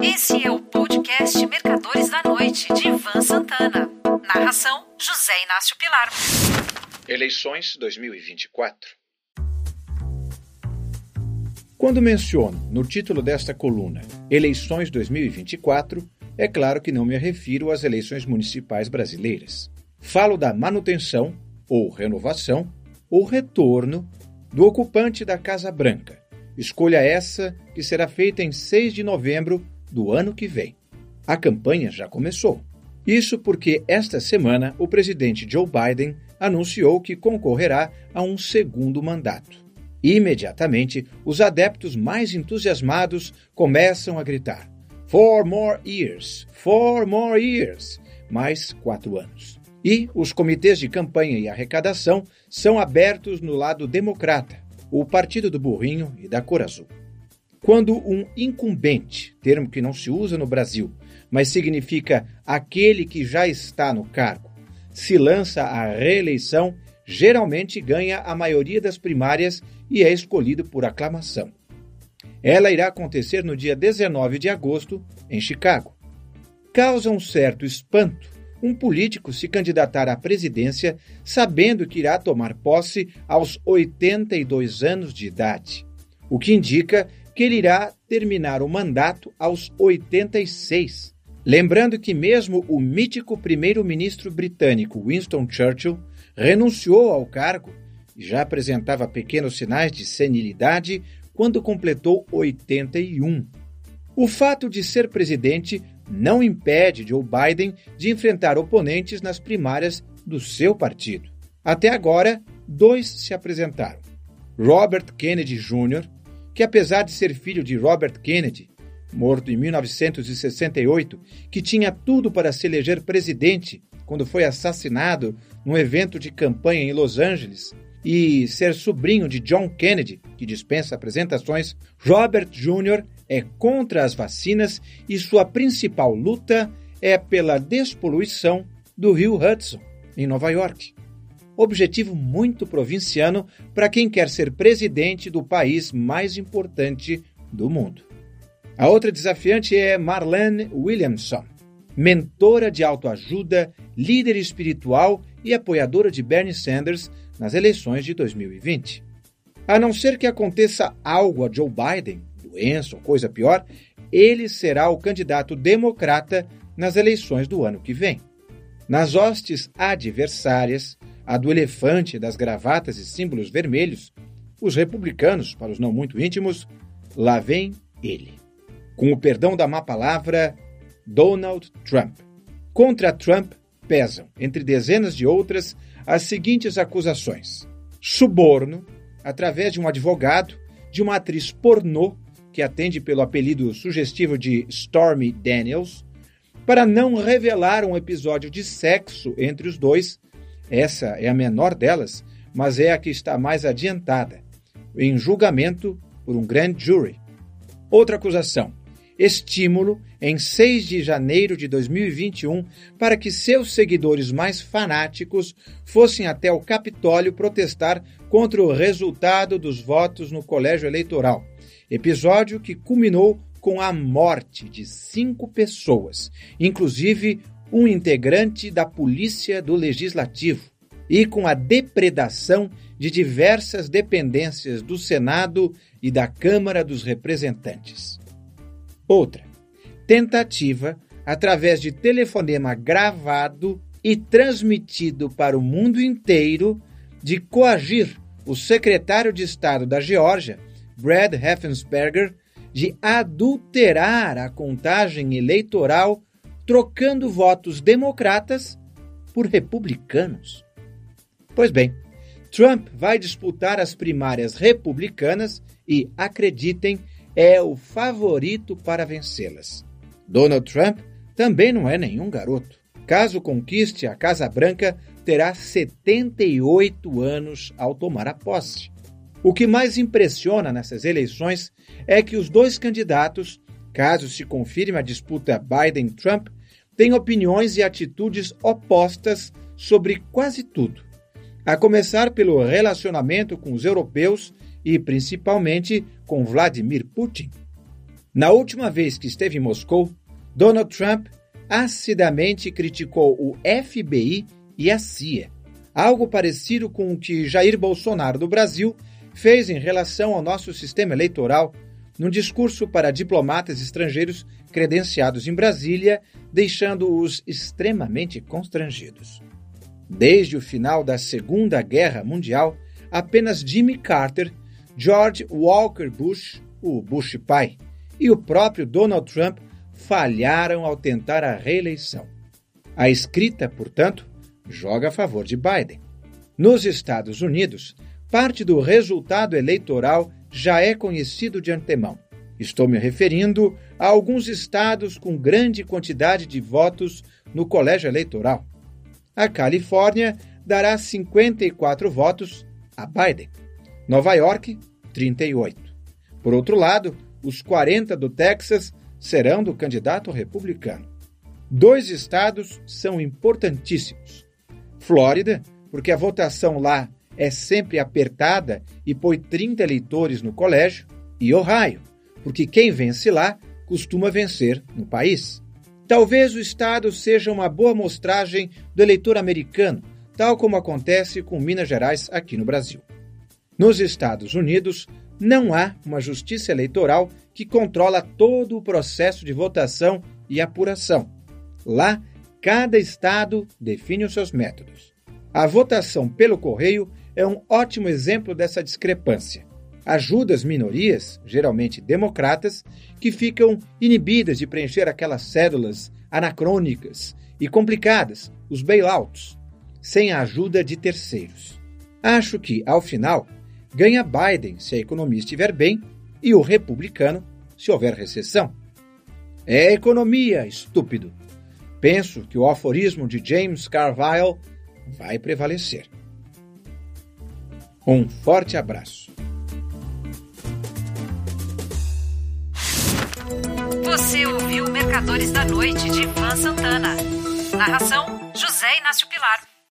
Esse é o podcast Mercadores da Noite, de Ivan Santana. Narração: José Inácio Pilar. Eleições 2024. Quando menciono no título desta coluna Eleições 2024, é claro que não me refiro às eleições municipais brasileiras. Falo da manutenção, ou renovação, ou retorno do ocupante da Casa Branca. Escolha essa que será feita em 6 de novembro do ano que vem. A campanha já começou. Isso porque esta semana o presidente Joe Biden anunciou que concorrerá a um segundo mandato. Imediatamente, os adeptos mais entusiasmados começam a gritar: Four more years! Four more years! Mais quatro anos. E os comitês de campanha e arrecadação são abertos no lado democrata, o partido do burrinho e da cor azul. Quando um incumbente, termo que não se usa no Brasil, mas significa aquele que já está no cargo, se lança à reeleição, geralmente ganha a maioria das primárias e é escolhido por aclamação. Ela irá acontecer no dia 19 de agosto, em Chicago. Causa um certo espanto um político se candidatar à presidência sabendo que irá tomar posse aos 82 anos de idade, o que indica que ele irá terminar o mandato aos 86. Lembrando que mesmo o mítico primeiro-ministro britânico Winston Churchill renunciou ao cargo e já apresentava pequenos sinais de senilidade quando completou 81. O fato de ser presidente não impede Joe Biden de enfrentar oponentes nas primárias do seu partido. Até agora, dois se apresentaram. Robert Kennedy Jr., que apesar de ser filho de Robert Kennedy, morto em 1968, que tinha tudo para se eleger presidente quando foi assassinado num evento de campanha em Los Angeles, e ser sobrinho de John Kennedy, que dispensa apresentações, Robert Jr. é contra as vacinas e sua principal luta é pela despoluição do rio Hudson, em Nova York. Objetivo muito provinciano para quem quer ser presidente do país mais importante do mundo. A outra desafiante é Marlene Williamson, mentora de autoajuda, líder espiritual e apoiadora de Bernie Sanders nas eleições de 2020. A não ser que aconteça algo a Joe Biden, doença ou coisa pior, ele será o candidato democrata nas eleições do ano que vem. Nas hostes adversárias, a do elefante das gravatas e símbolos vermelhos, os republicanos, para os não muito íntimos, lá vem ele. Com o perdão da má palavra, Donald Trump. Contra Trump pesam, entre dezenas de outras, as seguintes acusações: suborno, através de um advogado, de uma atriz pornô, que atende pelo apelido sugestivo de Stormy Daniels, para não revelar um episódio de sexo entre os dois. Essa é a menor delas, mas é a que está mais adiantada, em julgamento por um grand jury. Outra acusação: estímulo em 6 de janeiro de 2021 para que seus seguidores mais fanáticos fossem até o Capitólio protestar contra o resultado dos votos no colégio eleitoral. Episódio que culminou com a morte de cinco pessoas, inclusive um integrante da Polícia do Legislativo, e com a depredação de diversas dependências do Senado e da Câmara dos Representantes. Outra, tentativa, através de telefonema gravado e transmitido para o mundo inteiro, de coagir o secretário de Estado da Geórgia, Brad Heffensberger, de adulterar a contagem eleitoral, trocando votos democratas por republicanos. Pois bem, Trump vai disputar as primárias republicanas e, acreditem, é o favorito para vencê-las. Donald Trump também não é nenhum garoto. Caso conquiste a Casa Branca, terá 78 anos ao tomar a posse. O que mais impressiona nessas eleições é que os dois candidatos, caso se confirme a disputa Biden-Trump, têm opiniões e atitudes opostas sobre quase tudo. A começar pelo relacionamento com os europeus e principalmente com Vladimir Putin. Na última vez que esteve em Moscou, Donald Trump acidamente criticou o FBI e a CIA, algo parecido com o que Jair Bolsonaro do Brasil fez em relação ao nosso sistema eleitoral num discurso para diplomatas estrangeiros credenciados em Brasília, deixando-os extremamente constrangidos. Desde o final da Segunda Guerra Mundial, apenas Jimmy Carter, George Walker Bush, o Bush pai, e o próprio Donald Trump falharam ao tentar a reeleição. A escrita, portanto, joga a favor de Biden. Nos Estados Unidos, parte do resultado eleitoral já é conhecido de antemão. Estou me referindo a alguns estados com grande quantidade de votos no colégio eleitoral. A Califórnia dará 54 votos a Biden. Nova York, 38. Por outro lado, os 40 do Texas serão do candidato republicano. Dois estados são importantíssimos. Flórida, porque a votação lá é sempre apertada e põe 30 eleitores no colégio, e Ohio, porque quem vence lá costuma vencer no país. Talvez o estado seja uma boa mostragem do eleitor americano, tal como acontece com Minas Gerais aqui no Brasil. Nos Estados Unidos, não há uma justiça eleitoral que controla todo o processo de votação e apuração. Lá, cada estado define os seus métodos. A votação pelo correio é um ótimo exemplo dessa discrepância. Ajuda as minorias, geralmente democratas, que ficam inibidas de preencher aquelas cédulas anacrônicas e complicadas, os bailouts, sem a ajuda de terceiros. Acho que, ao final, ganha Biden se a economia estiver bem e o republicano se houver recessão. É economia, estúpido. Penso que o aforismo de James Carville vai prevalecer. Um forte abraço. Você ouviu Mercadores da Noite de Ivan Santana. Narração: José Inácio Pilar.